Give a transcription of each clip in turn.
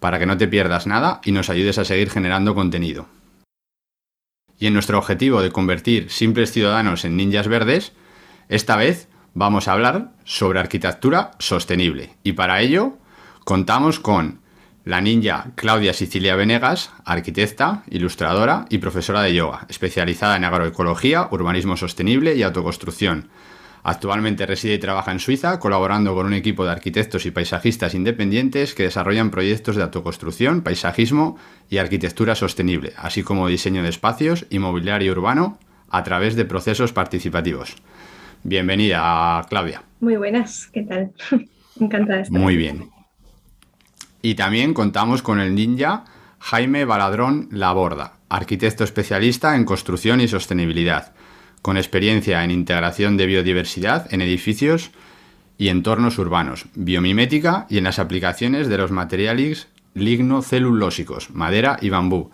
para que no te pierdas nada y nos ayudes a seguir generando contenido. Y en nuestro objetivo de convertir simples ciudadanos en ninjas verdes, esta vez vamos a hablar sobre arquitectura sostenible. Y para ello contamos con la ninja Claudia Sicilia Venegas, arquitecta, ilustradora y profesora de yoga, especializada en agroecología, urbanismo sostenible y autoconstrucción. Actualmente reside y trabaja en Suiza, colaborando con un equipo de arquitectos y paisajistas independientes que desarrollan proyectos de autoconstrucción, paisajismo y arquitectura sostenible, así como diseño de espacios y mobiliario urbano a través de procesos participativos. Bienvenida, Claudia. Muy buenas, ¿qué tal? Encantada de estar Muy bien. Y también contamos con el ninja Jaime Baladrón Laborda, arquitecto especialista en construcción y sostenibilidad, con experiencia en integración de biodiversidad en edificios y entornos urbanos, biomimética y en las aplicaciones de los materiales lignocelulósicos, madera y bambú.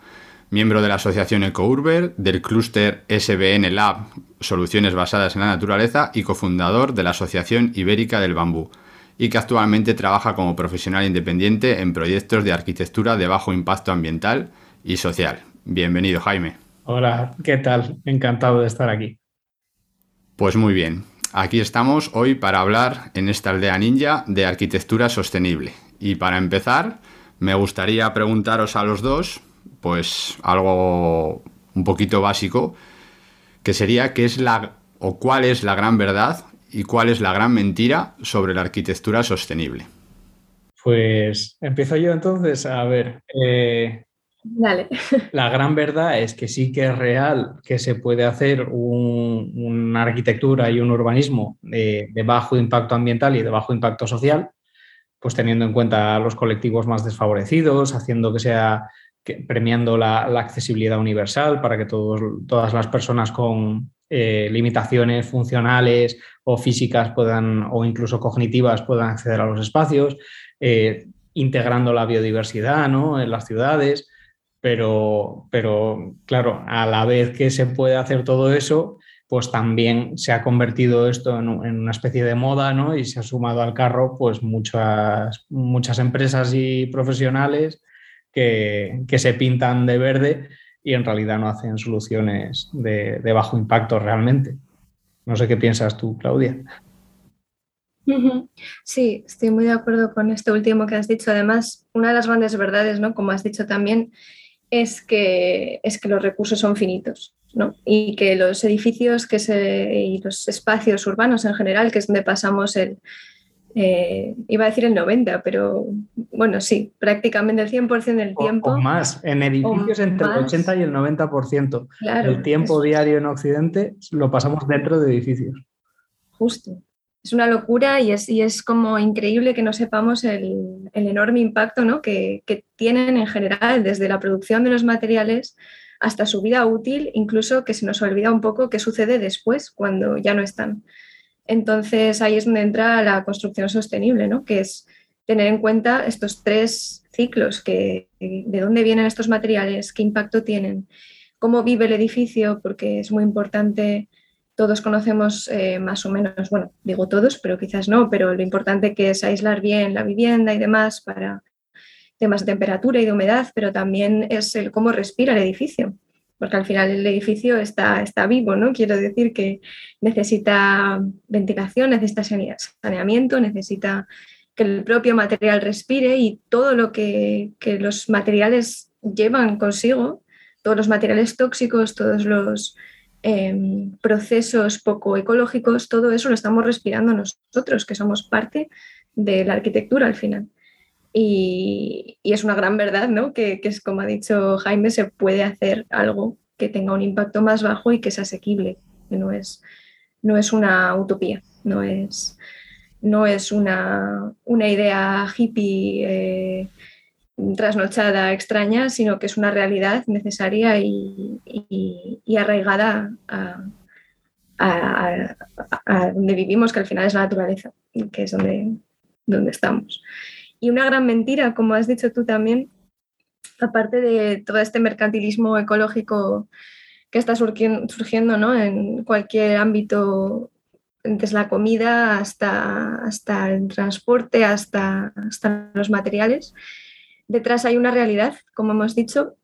Miembro de la asociación EcoUrber, del clúster SBN Lab, Soluciones basadas en la naturaleza, y cofundador de la Asociación Ibérica del Bambú, y que actualmente trabaja como profesional independiente en proyectos de arquitectura de bajo impacto ambiental y social. Bienvenido, Jaime. Hola, ¿qué tal? Encantado de estar aquí. Pues muy bien, aquí estamos hoy para hablar en esta aldea ninja de arquitectura sostenible. Y para empezar, me gustaría preguntaros a los dos, pues algo un poquito básico, que sería qué es la o cuál es la gran verdad y cuál es la gran mentira sobre la arquitectura sostenible. Pues empiezo yo entonces a ver. eh, La gran verdad es que sí que es real que se puede hacer un- una arquitectura y un urbanismo de, bajo impacto ambiental y de bajo impacto social, pues teniendo en cuenta a los colectivos más desfavorecidos, haciendo que sea premiando la, accesibilidad universal para que todos, todas las personas con eh, limitaciones funcionales o físicas puedan, o incluso cognitivas puedan acceder a los espacios, eh, integrando la biodiversidad en las ciudades pero, pero claro, a la vez que se puede hacer todo eso, pues también se ha convertido esto en, un- en una especie de moda, ¿no? Y se ha sumado al carro, pues muchas, muchas empresas y profesionales que, que se pintan de verde y en realidad no hacen soluciones de, de bajo impacto realmente. No sé qué piensas tú, Claudia. Sí, estoy muy de acuerdo con esto último que has dicho. Además, una de las grandes verdades, ¿no? Como has dicho también, es que, es que los recursos son finitos, ¿no? Y que los edificios que se, y los espacios urbanos en general, que es donde pasamos el, eh, iba a decir el 90, pero bueno, sí, prácticamente el 100% del tiempo. O, más, en edificios entre el más. 80 y el 90%. Claro, el tiempo es- diario en Occidente lo pasamos dentro de edificios. Justo. Es una locura y es, y es como increíble que no sepamos el, el enorme impacto ¿no? que, que tienen en general, desde la producción de los materiales hasta su vida útil, incluso que se nos olvida un poco qué sucede después, cuando ya no están. Entonces ahí es donde entra la construcción sostenible, ¿no? que es tener en cuenta estos tres ciclos, que, de dónde vienen estos materiales, qué impacto tienen, cómo vive el edificio, porque es muy importante todos conocemos eh, más o menos, bueno, digo todos, pero quizás no, pero lo importante que es aislar bien la vivienda y demás para temas de temperatura y de humedad, pero también es el cómo respira el edificio. porque al final el edificio está, está vivo, ¿no? Quiero decir que necesita ventilación, necesita saneamiento, necesita que el propio material respire y todo lo que, que los materiales llevan consigo, todos los materiales tóxicos, todos los Em, procesos poco ecológicos, todo eso lo estamos respirando nosotros, que somos parte de la arquitectura al final. Y, es una gran verdad, ¿no? Que, es como ha dicho Jaime, se puede hacer algo que tenga un impacto más bajo y que sea asequible, que no es, no es una utopía, no es, no es una, una idea hippie eh, trasnochada, extraña, sino que es una realidad necesaria y, arraigada a, donde vivimos, que al final es la naturaleza, que es donde, donde estamos. Y una gran mentira, como has dicho tú también, aparte de todo este mercantilismo ecológico que está surgiendo, ¿no? en cualquier ámbito, desde la comida hasta, hasta el transporte, hasta, hasta los materiales, detrás hay una realidad, como hemos dicho,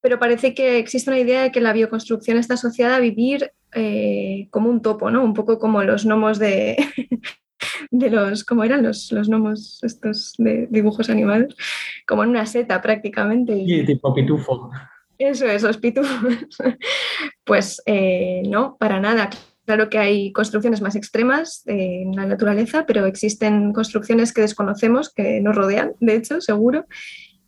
pero parece que existe una idea de que la bioconstrucción está asociada a vivir eh, como un topo, ¿no? Un poco como los gnomos de, de los, ¿cómo eran los, los gnomos estos de dibujos animados? Como en una seta prácticamente. Y tipo pitufo. Eso, esos pitufos. Pues eh, no, para nada. Claro que hay construcciones más extremas en la naturaleza, pero existen construcciones que desconocemos, que nos rodean, de hecho, seguro,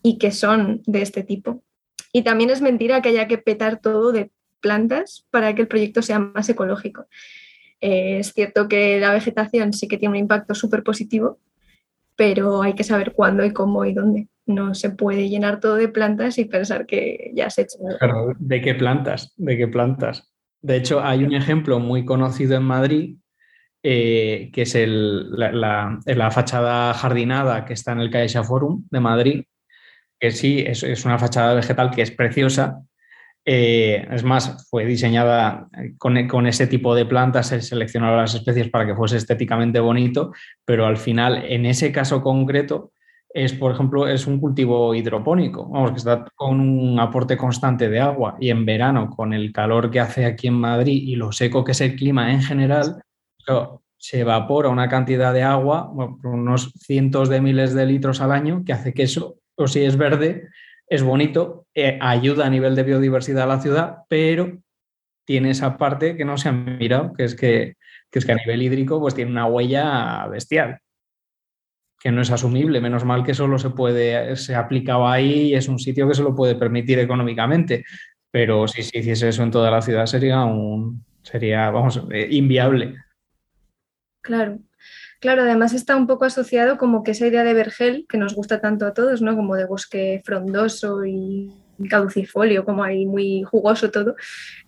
y que son de este tipo. Y también es mentira que haya que petar todo de plantas para que el proyecto sea más ecológico. Eh, es cierto que la vegetación sí que tiene un impacto súper positivo, pero hay que saber cuándo y cómo y dónde. No se puede llenar todo de plantas y pensar que ya se ha hecho. ¿De qué plantas? ¿De qué plantas? De hecho, hay un ejemplo muy conocido en Madrid, eh, que es la, fachada jardinada que está en el Caixa Forum de Madrid, que sí, es, una fachada vegetal que es preciosa. Eh, es más, fue diseñada con, con, ese tipo de plantas, se seleccionaron las especies para que fuese estéticamente bonito, pero al final, en ese caso concreto, es, por ejemplo, es un cultivo hidropónico, vamos, que está con un aporte constante de agua y en verano, con el calor que hace aquí en Madrid y lo seco que es el clima en general, se evapora una cantidad de agua, unos cientos de miles de litros al año, que hace que eso, o si es verde, es bonito, eh, ayuda a nivel de biodiversidad a la ciudad, pero tiene esa parte que no se ha mirado, que es que, que es que a nivel hídrico pues tiene una huella bestial que no es asumible. Menos mal que solo se puede, se ha aplicado ahí y es un sitio que se lo puede permitir económicamente. Pero si se hiciese eso en toda la ciudad sería un, sería, vamos, eh, inviable. Claro. Claro, además está un poco asociado como que esa idea de vergel, que nos gusta tanto a todos, ¿no? Como de bosque frondoso y caducifolio, como ahí muy jugoso todo,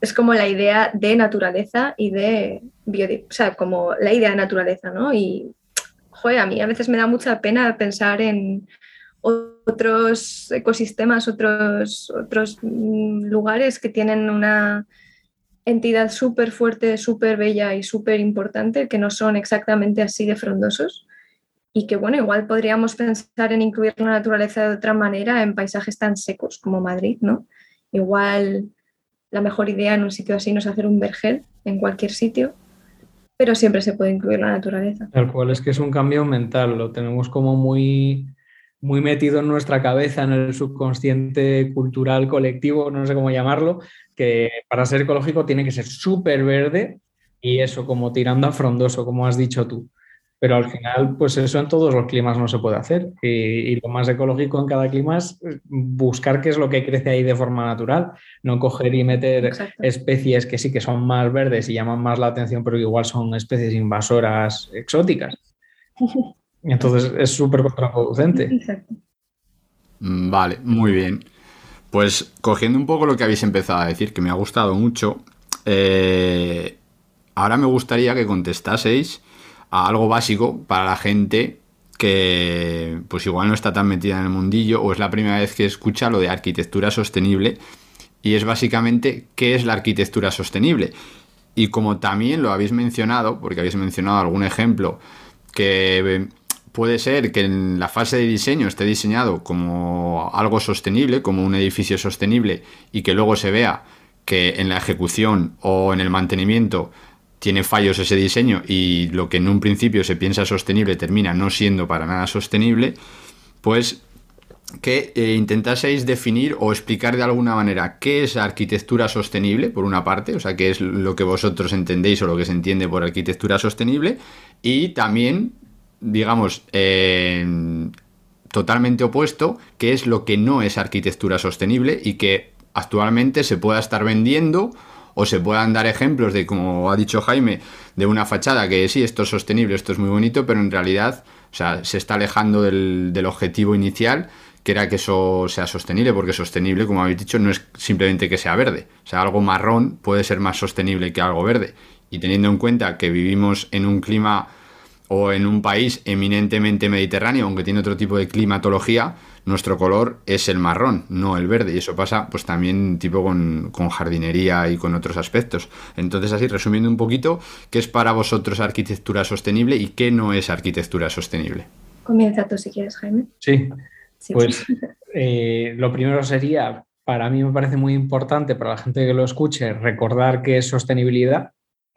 es como la idea de naturaleza y de biodiversidad, o sea, como la idea de naturaleza, ¿no? Y a mí a veces me da mucha pena pensar en otros ecosistemas, otros, otros mm, lugares que tienen una entidad súper fuerte, súper bella y súper importante, que no son exactamente así de frondosos. Y que, bueno, igual podríamos pensar en incluir la naturaleza de otra manera en paisajes tan secos como Madrid, ¿no? Igual la mejor idea en un sitio así no es hacer un vergel en cualquier sitio, pero siempre se puede incluir la naturaleza. Tal cual es que es un cambio mental, lo tenemos como muy, muy metido en nuestra cabeza, en el subconsciente cultural colectivo, no sé cómo llamarlo, que para ser ecológico tiene que ser súper verde y eso como tirando a frondoso, como has dicho tú. Pero al final, pues eso en todos los climas no se puede hacer. Y, lo más ecológico en cada clima es buscar qué es lo que crece ahí de forma natural, no coger y meter especies que sí que son más verdes y llaman más la atención, pero igual son especies invasoras exóticas. Y entonces es súper contraproducente. Mm, vale, muy bien. Pues cogiendo un poco lo que habéis empezado a decir, que me ha gustado mucho, eh, ahora me gustaría que contestaseis a algo básico para la gente que pues igual no está tan metida en el mundillo o es la primera vez que escucha lo de arquitectura sostenible y es básicamente qué es la arquitectura sostenible. Y como también lo habéis mencionado, porque habéis mencionado algún ejemplo, que puede ser que en la fase de diseño esté diseñado como algo sostenible, como un edificio sostenible, y que luego se vea que en la ejecución o en el mantenimiento tiene fallos ese diseño y lo que en un principio se piensa sostenible termina no siendo para nada sostenible, pues que eh, intentaseis definir o explicar de alguna manera qué es arquitectura sostenible, por una parte, o sea, qué es lo que vosotros entendéis o lo que se entiende por arquitectura sostenible, y también, digamos, totalmente opuesto, qué es lo que no es arquitectura sostenible y que actualmente se pueda estar vendiendo o se puedan dar ejemplos de, como ha dicho Jaime, de una fachada que sí, esto es sostenible, esto es muy bonito, pero en realidad o sea, se está alejando del, del objetivo inicial que era que eso sea sostenible, porque sostenible, como habéis dicho, no es simplemente que sea verde. O sea, algo marrón puede ser más sostenible que algo verde. Y teniendo en cuenta que vivimos en un clima o en un país eminentemente mediterráneo, aunque tiene otro tipo de climatología, nuestro color es el marrón, no el verde. Y eso pasa pues también tipo con, con, jardinería y con otros aspectos. Entonces, así resumiendo un poquito, ¿qué es para vosotros arquitectura sostenible y qué no es arquitectura sostenible? Comienza tú si quieres, Jaime. Sí, pues eh, lo primero sería, para mí me parece muy importante para la gente que lo escuche, recordar que es sostenibilidad,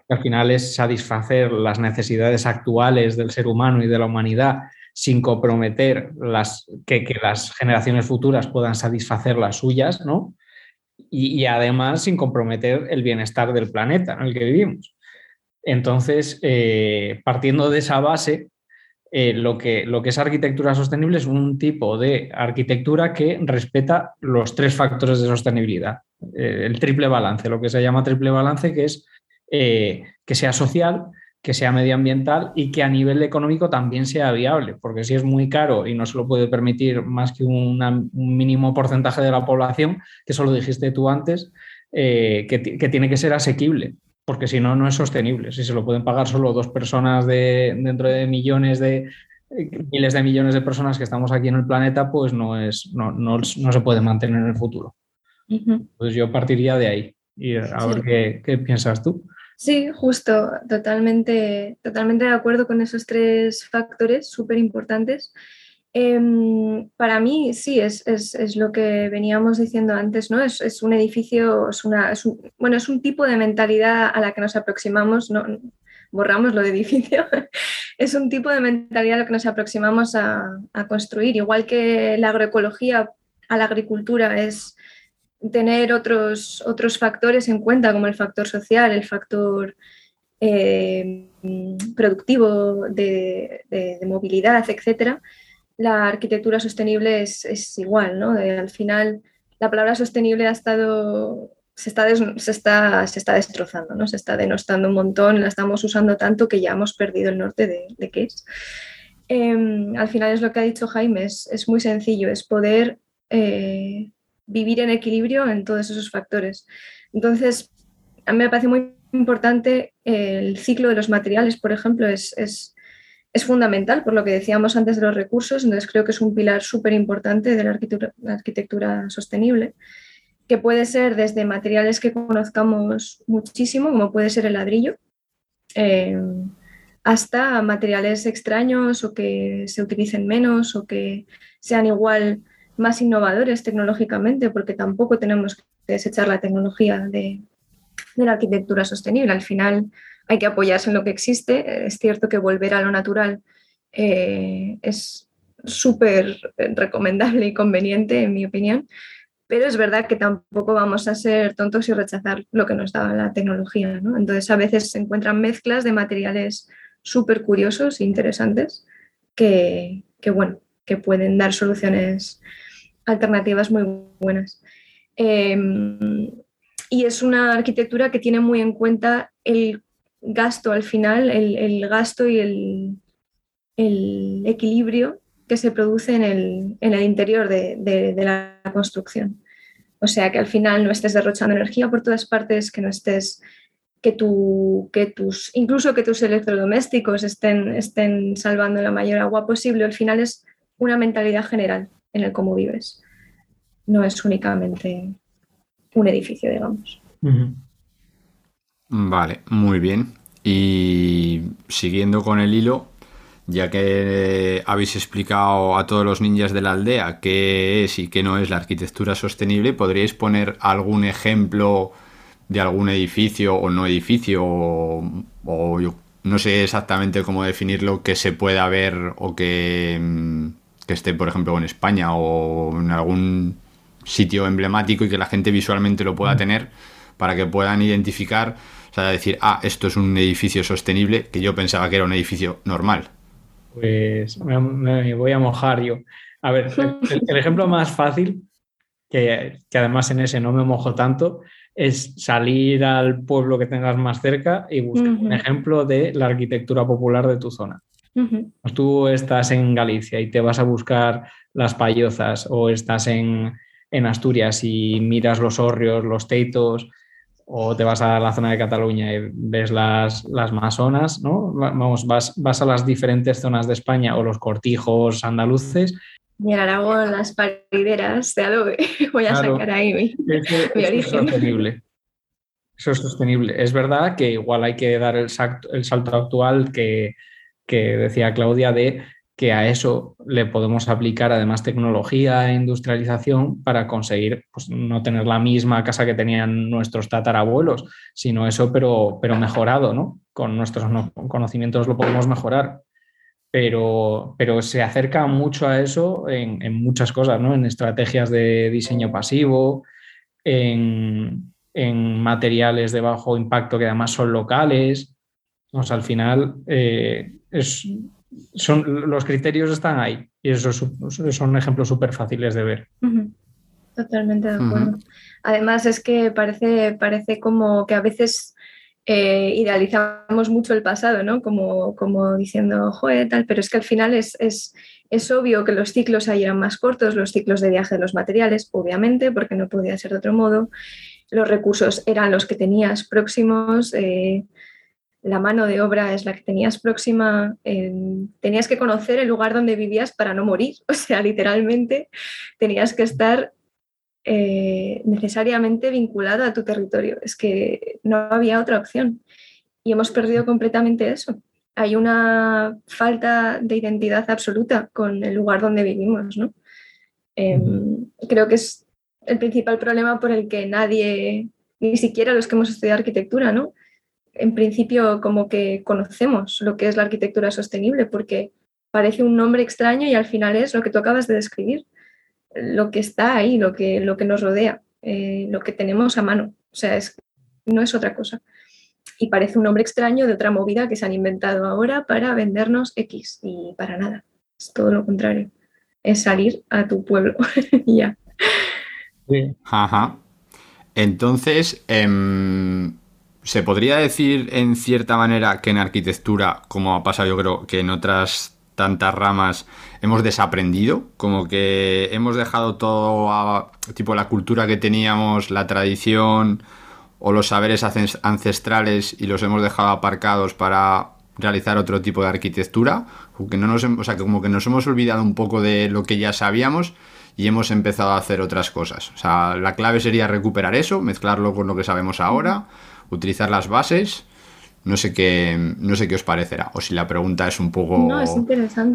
que al final es satisfacer las necesidades actuales del ser humano y de la humanidad sin comprometer las, que, las generaciones futuras puedan satisfacer las suyas, ¿no? Y, además sin comprometer el bienestar del planeta en el que vivimos. Entonces, eh, partiendo de esa base, eh, lo, que, lo que es arquitectura sostenible es un tipo de arquitectura que respeta los tres factores de sostenibilidad. Eh, el triple balance, lo que se llama triple balance, que es eh, que sea social, que sea medioambiental y que a nivel económico también sea viable, porque si es muy caro y no se lo puede permitir más que un mínimo porcentaje de la población, que eso lo dijiste tú antes, que tiene que ser asequible porque si no, no es sostenible. Si se lo pueden pagar solo dos personas de, dentro de millones de miles de millones de personas que estamos aquí en el planeta, pues no, es, no, no, no se puede mantener en el futuro. Pues yo partiría de ahí y a ver qué, qué, piensas tú. Sí, justo, totalmente, totalmente de acuerdo con esos tres factores súper importantes. Em, para mí sí, es, lo que veníamos diciendo antes, ¿no? Es, un edificio, es, una, un, bueno, es un tipo de mentalidad a la que nos aproximamos, no, borramos lo de edificio, es un tipo de mentalidad a la que nos aproximamos a, construir, igual que la agroecología a la agricultura es tener otros, otros factores en cuenta, como el factor social, el factor eh, productivo de, de movilidad, etcétera la arquitectura sostenible es, igual, ¿no? al final, la palabra sostenible ha estado, se está, se está, se está destrozando, ¿no? Se está denostando un montón, la estamos usando tanto que ya hemos perdido el norte de, qué es. Em, al final es lo que ha dicho Jaime, es, muy sencillo, es poder eh, vivir en equilibrio en todos esos factores. Entonces, a mí me parece muy importante el ciclo de los materiales, por ejemplo, es es fundamental, por lo que decíamos antes de los recursos, entonces creo que es un pilar súper importante de la arquitectura, sostenible, que puede ser desde materiales que conozcamos muchísimo, como puede ser el ladrillo, eh, hasta materiales extraños o que se utilicen menos o que sean igual más innovadores tecnológicamente, porque tampoco tenemos que desechar la tecnología de, la arquitectura sostenible. Al final, hay que apoyarse en lo que existe. Es cierto que volver a lo natural eh, es súper recomendable y conveniente, en mi opinión, pero es verdad que tampoco vamos a ser tontos y rechazar lo que nos da la tecnología. Entonces, a veces se encuentran mezclas de materiales súper curiosos e interesantes que, bueno, que pueden dar soluciones alternativas muy buenas. Em, y es una arquitectura que tiene muy en cuenta el gasto al final, el, gasto y el, equilibrio que se produce en el, interior de, la construcción. O sea, que al final no estés derrochando energía por todas partes, que no estés, que, que tus, incluso que tus electrodomésticos estén, estén salvando la mayor agua posible. Al final es una mentalidad general en el cómo vives. No es únicamente un edificio, digamos. Vale, muy bien. Y siguiendo con el hilo, ya que habéis explicado a todos los ninjas de la aldea qué es y qué no es la arquitectura sostenible, ¿podríais poner algún ejemplo de algún edificio o no edificio o, yo no sé exactamente cómo definirlo que se pueda ver o que, mm, que esté, por ejemplo, en España o en algún sitio emblemático y que la gente visualmente lo pueda tener para que puedan identificar, o sea, decir, ah, esto es un edificio sostenible que yo pensaba que era un edificio normal. Pues me, voy a mojar yo. A ver, el, ejemplo más fácil, que, además en ese no me mojo tanto, es salir al pueblo que tengas más cerca y buscar un ejemplo de la arquitectura popular de tu zona. Pues tú estás en Galicia y te vas a buscar las payozas o estás en, en Asturias y miras los hórreos, los teitos, o te vas a la zona de Cataluña y ves las, las masonas, ¿no? Vamos, vas, vas a las diferentes zonas de España o los cortijos andaluces. Y en Aragón, las parideras de adobe. Voy a sacar ahí mi, origen. Es sostenible. Eso es sostenible. Es verdad que igual hay que dar el, el salto actual que, que decía Claudia de que a eso le podemos aplicar además tecnología e industrialización para conseguir pues, no tener la misma casa que tenían nuestros tatarabuelos, sino eso, pero, pero mejorado, ¿no? Con nuestros conocimientos lo podemos mejorar. Pero, pero se acerca mucho a eso en, muchas cosas, ¿no? En estrategias de diseño pasivo, en, materiales de bajo impacto que además son locales. al final eh, es son, los criterios están ahí y esos son ejemplos súper fáciles de ver. Totalmente de acuerdo. Además es que parece, parece como que a veces eh, idealizamos mucho el pasado, ¿no? Como, como diciendo, joder, tal, pero es que al final es, es, es, obvio que los ciclos ahí eran más cortos, los ciclos de viaje de los materiales, obviamente, porque no podía ser de otro modo. Los recursos eran los que tenías próximos. Eh, la mano de obra es la que tenías próxima, tenías que conocer el lugar donde vivías para no morir, o sea, literalmente tenías que estar eh, necesariamente vinculado a tu territorio, es que no había otra opción y hemos perdido completamente eso. Hay una falta de identidad absoluta con el lugar donde vivimos, ¿no? Em, creo que es el principal problema por el que nadie, ni siquiera los que hemos estudiado arquitectura, ¿no? En principio como que conocemos lo que es la arquitectura sostenible, porque parece un nombre extraño y al final es lo que tú acabas de describir, lo que está ahí, lo que, lo que nos rodea, eh, lo que tenemos a mano. O sea, es, no es otra cosa. Y parece un nombre extraño de otra movida que se han inventado ahora para vendernos X y para nada. Es todo lo contrario. Es salir a tu pueblo ya. Ajá. Entonces, em, ¿Se podría decir en cierta manera que en arquitectura, como ha pasado yo creo que en otras tantas ramas, hemos desaprendido? Como que hemos dejado todo a, tipo la cultura que teníamos, la tradición o los saberes ancestrales y los hemos dejado aparcados para realizar otro tipo de arquitectura, que, no nos, o sea, como que nos hemos olvidado un poco de lo que ya sabíamos y hemos empezado a hacer otras cosas. O sea, la clave sería recuperar eso, mezclarlo con lo que sabemos ahora utilizar las bases. No sé qué, no sé qué os parecerá. O si la pregunta es un poco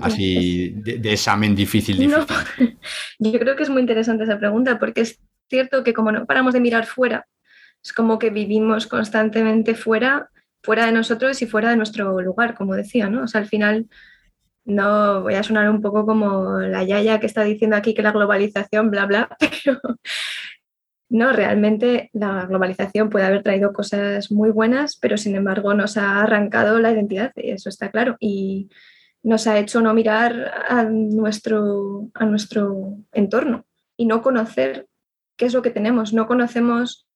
así de, examen difícil, difícil. yo creo que es muy interesante esa pregunta porque es cierto que como no paramos de mirar fuera, es como que vivimos constantemente fuera, fuera de nosotros y fuera de nuestro lugar, como decía, ¿no? O sea, al final no voy a sonar un poco como la yaya que está diciendo aquí que la globalización, bla, bla, pero no, realmente la globalización puede haber traído cosas muy buenas, pero sin embargo nos ha arrancado la identidad, eso está claro, y nos ha hecho no mirar a nuestro, a nuestro entorno y no conocer qué es lo que tenemos, no conocemos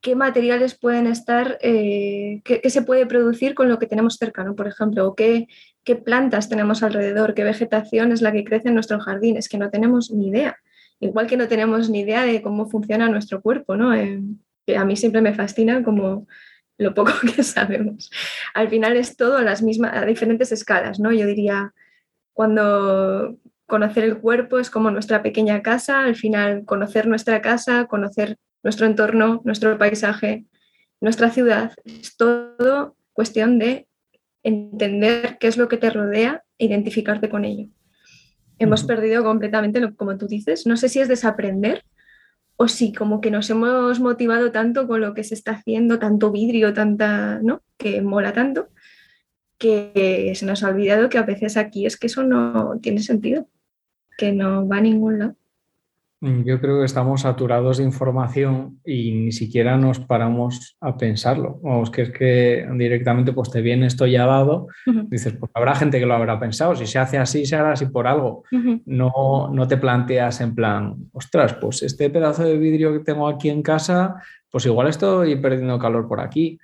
qué materiales pueden estar, eh, qué, se puede producir con lo que tenemos cercano, por ejemplo, o qué, qué plantas tenemos alrededor, qué vegetación es la que crece en nuestro jardín, es que no tenemos ni idea igual que no tenemos ni idea de cómo funciona nuestro cuerpo, ¿no? Eh, que a mí siempre me fascina como lo poco que sabemos. Al final es todo a las mismas, a diferentes escalas, ¿no? Yo diría, cuando conocer el cuerpo es como nuestra pequeña casa, al final conocer nuestra casa, conocer nuestro entorno, nuestro paisaje, nuestra ciudad, es todo cuestión de entender qué es lo que te rodea e identificarte con ello hemos perdido completamente, como tú dices. No sé si es desaprender o si como que nos hemos motivado tanto con lo que se está haciendo, tanto vidrio, tanta, ¿no? Que mola tanto, que se nos ha olvidado que a veces aquí es que eso no tiene sentido, que no va a ningún lado. Mm, yo creo que estamos saturados de información y ni siquiera nos paramos a pensarlo. Vamos, que es que directamente pues te viene esto ya dado, dices, pues habrá gente que lo habrá pensado, si se hace así, se hará así por algo. no, no te planteas en plan, ostras, pues este pedazo de vidrio que tengo aquí en casa, pues igual estoy perdiendo calor por aquí.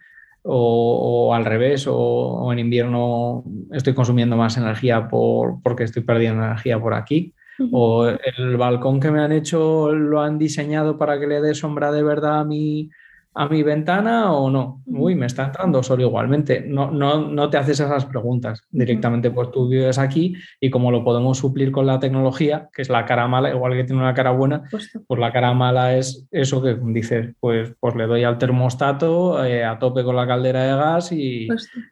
O, al revés, o, en invierno estoy consumiendo más energía por, porque estoy perdiendo energía por aquí o el balcón que me han hecho lo han diseñado para que le dé sombra de verdad a mi, a mi ventana o no. Uy, me está entrando sol igualmente. No, no, no te haces esas preguntas. Directamente pues tú vives aquí y como lo podemos suplir con la tecnología, que es la cara mala, igual que tiene una cara buena, pues la cara mala es eso que dices, pues, pues le doy al termostato eh, a tope con la caldera de gas y,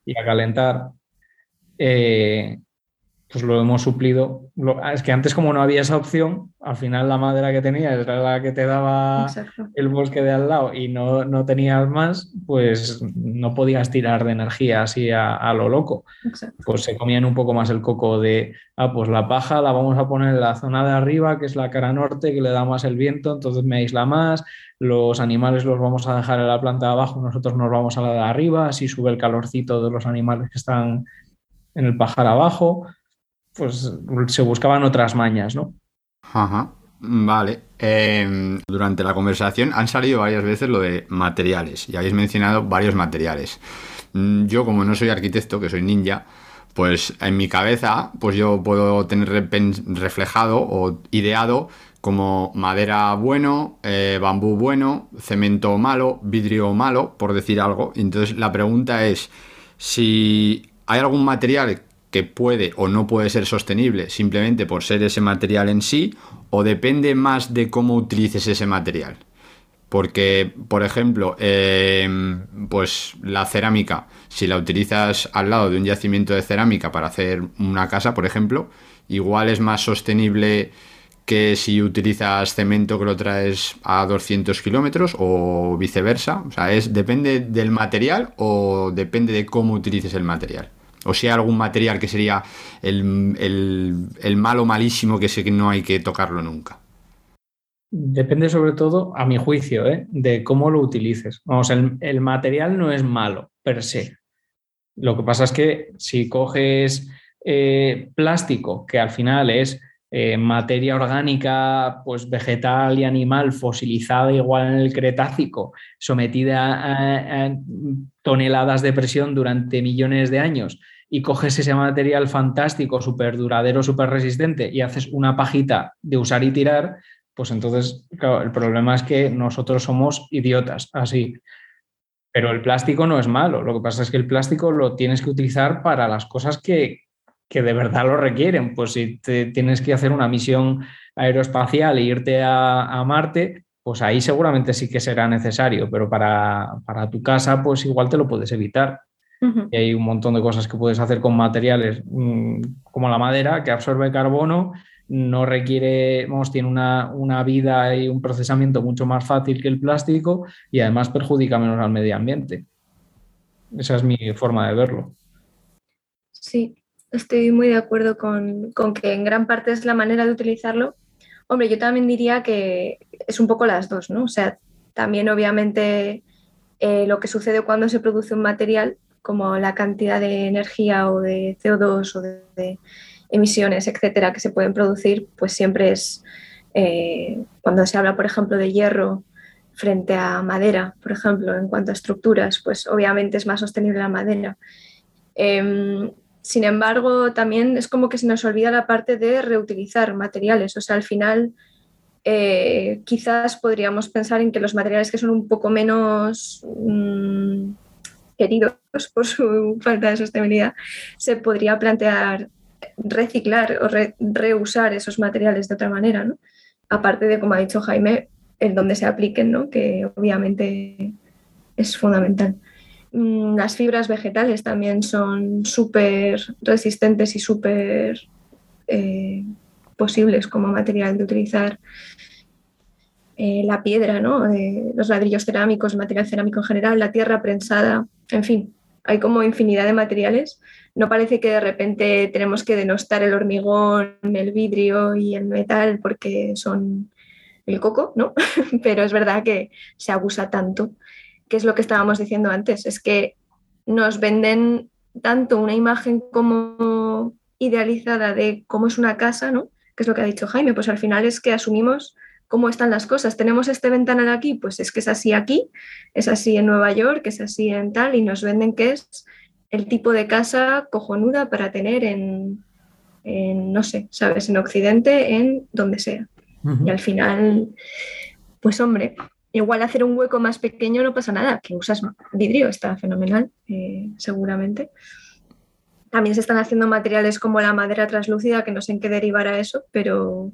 y a calentar. Eh, pues lo hemos suplido. es que antes como no había esa opción, al final la madera que tenías era la que te daba el bosque de al lado y no, no, tenías más, pues no podías tirar de energía así a, lo loco. Pues se comían un poco más el coco de, ah, pues la paja la vamos a poner en la zona de arriba, que es la cara norte, que le da más el viento, entonces me aísla más, los animales los vamos a dejar en la planta de abajo, nosotros nos vamos a la de arriba, así sube el calorcito de los animales que están en el pajar abajo pues se buscaban otras mañas, ¿no? Ajá. Vale. Em, durante la conversación han salido varias veces lo de materiales y habéis mencionado varios materiales. Mm, yo, como no soy arquitecto, que soy ninja, pues en mi cabeza, pues yo puedo tener reflejado o ideado como madera bueno, eh, bambú bueno, cemento malo, vidrio malo, por decir algo. Entonces la pregunta es si hay algún material que puede o no puede ser sostenible simplemente por ser ese material en sí o depende más de cómo utilices ese material. Porque, por ejemplo, em, pues la cerámica, si la utilizas al lado de un yacimiento de cerámica para hacer una casa, por ejemplo, igual es más sostenible que si utilizas cemento que lo traes a 200 kilómetros o viceversa. O sea, es, depende del material o depende de cómo utilices el material. O sea, algún material que sería el, malo malísimo que sé que no hay que tocarlo nunca. Depende sobre todo, a mi juicio, ¿eh? de cómo lo utilices. Vamos, el, material no es malo per se. Lo que pasa es que si coges eh, plástico, que al final es eh, materia orgánica, pues vegetal y animal fosilizada igual en el Cretácico, sometida a toneladas de presión durante millones de años y coges ese material fantástico, súper duradero, súper resistente y haces una pajita de usar y tirar, pues entonces, claro, el problema es que nosotros somos idiotas, así. Pero el plástico no es malo, lo que pasa es que el plástico lo tienes que utilizar para las cosas que, de verdad lo requieren. Pues si te tienes que hacer una misión aeroespacial e irte a, Marte, pues ahí seguramente sí que será necesario, pero para, para tu casa, pues igual te lo puedes evitar. Y hay un montón de cosas que puedes hacer con materiales mm, como la madera, que absorbe carbono, no requiere, vamos, tiene una, una, vida y un procesamiento mucho más fácil que el plástico y además perjudica menos al medio ambiente. Esa es mi forma de verlo. Sí, estoy muy de acuerdo con, con que en gran parte es la manera de utilizarlo. Hombre, yo también diría que es un poco las dos, ¿no? O sea, también obviamente eh, lo que sucede cuando se produce un material como la cantidad de energía o de CO2 o de, emisiones, etcétera, que se pueden producir, pues siempre es, eh, cuando se habla, por ejemplo, de hierro frente a madera, por ejemplo, en cuanto a estructuras, pues obviamente es más sostenible la madera. Em, sin embargo, también es como que se nos olvida la parte de reutilizar materiales, o sea, al final... Eh, quizás podríamos pensar en que los materiales que son un poco menos mm, queridos por su falta de sostenibilidad, se podría plantear reciclar o reusar esos materiales de otra manera, ¿no? Aparte de, como ha dicho Jaime, el donde se apliquen, ¿no? que obviamente es fundamental. Mm, las fibras vegetales también son súper resistentes y súper eh, posibles como material de utilizar eh, la piedra, ¿no? los ladrillos cerámicos, material cerámico en general, la tierra prensada, en fin, hay como infinidad de materiales. No parece que de repente tenemos que denostar el hormigón, el vidrio y el metal porque son el coco, ¿no? Pero es verdad que se abusa tanto, que es lo que estábamos diciendo antes, es que nos venden tanto una imagen como idealizada de cómo es una casa, ¿no? Que es lo que ha dicho Jaime, pues al final es que asumimos cómo están las cosas. Tenemos este ventanal aquí, pues es que es así aquí, es así en Nueva York, es así en tal, y nos venden que es el tipo de casa cojonuda para tener en, no sé, ¿sabes? En Occidente, en donde sea. Y al final, pues hombre, igual hacer un hueco más pequeño no pasa nada, que usas vidrio, está fenomenal, eh, seguramente. También se están haciendo materiales como la madera translúcida, que no sé en qué derivará eso, pero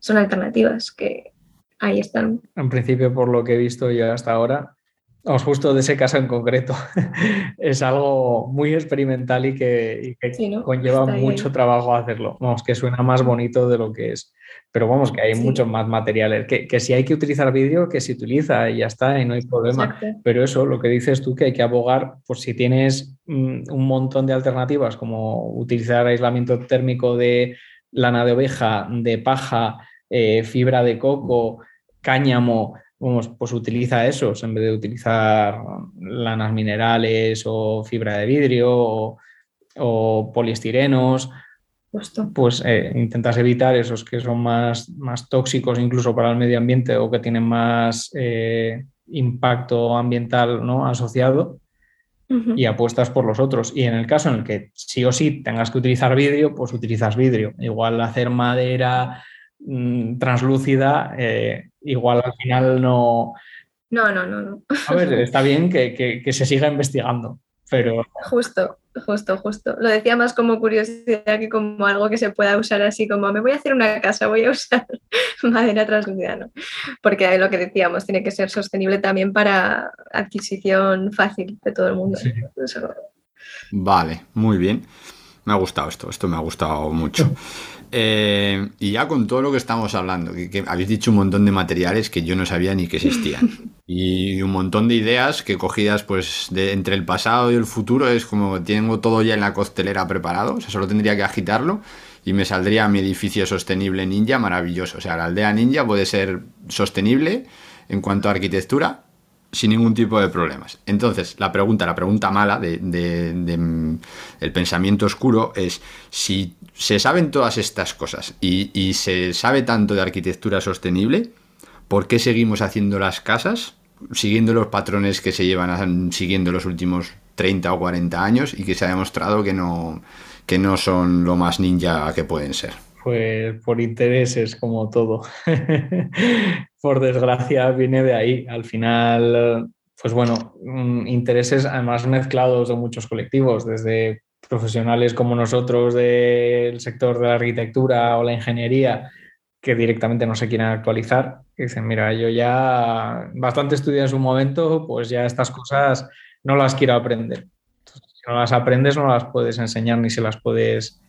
son alternativas que ahí están. En principio, por lo que he visto yo hasta ahora, Vamos, justo de ese caso en concreto. es algo muy experimental y que, conlleva mucho trabajo hacerlo. Vamos, que suena más bonito de lo que es. Pero vamos, que hay muchos más materiales. Que, si hay que utilizar vídeo, que se utiliza y ya está, y no hay problema. Pero eso, lo que dices tú, que hay que abogar, pues si tienes mm, un montón de alternativas, como utilizar aislamiento térmico de lana de oveja, de paja, eh, fibra de coco, cáñamo, pues utiliza esos en vez de utilizar lanas minerales o fibra de vidrio o, poliestirenos. Pues eh, intentas evitar esos que son más, más tóxicos incluso para el medio ambiente o que tienen más eh, impacto ambiental ¿no? asociado y apuestas por los otros. Y en el caso en el que sí o sí tengas que utilizar vidrio, pues utilizas vidrio. Igual hacer madera mm, translúcida eh, igual al final no... No, no, no, no. A ver, está bien que, se siga investigando, pero... Justo, justo, justo. Lo decía más como curiosidad que como algo que se pueda usar así como me voy a hacer una casa, voy a usar madera translúcida, ¿no? Porque lo que decíamos, tiene que ser sostenible también para adquisición fácil de todo el mundo. Vale, muy bien. Me ha gustado esto, esto me ha gustado mucho. Eh, y ya con todo lo que estamos hablando, que, habéis dicho un montón de materiales que yo no sabía ni que existían. Y un montón de ideas que cogidas pues de entre el pasado y el futuro es como tengo todo ya en la costelera preparado, o sea, solo tendría que agitarlo y me saldría mi edificio sostenible ninja maravilloso. O sea, la aldea ninja puede ser sostenible en cuanto a arquitectura sin ningún tipo de problemas. Entonces, la pregunta, la pregunta mala de, mm, el pensamiento oscuro es si se saben todas estas cosas y, se sabe tanto de arquitectura sostenible, ¿por qué seguimos haciendo las casas siguiendo los patrones que se llevan siguiendo los últimos 30 o 40 años y que se ha demostrado que no, que no son lo más ninja que pueden ser? Pues por intereses, como todo. por desgracia, viene de ahí. Al final, pues bueno, mm, intereses además mezclados de muchos colectivos, desde profesionales como nosotros del sector de la arquitectura o la ingeniería, que directamente no se quieren actualizar, que dicen, mira, yo ya bastante estudié en su momento, pues ya estas cosas no las quiero aprender. si no las aprendes, no las puedes enseñar ni se las puedes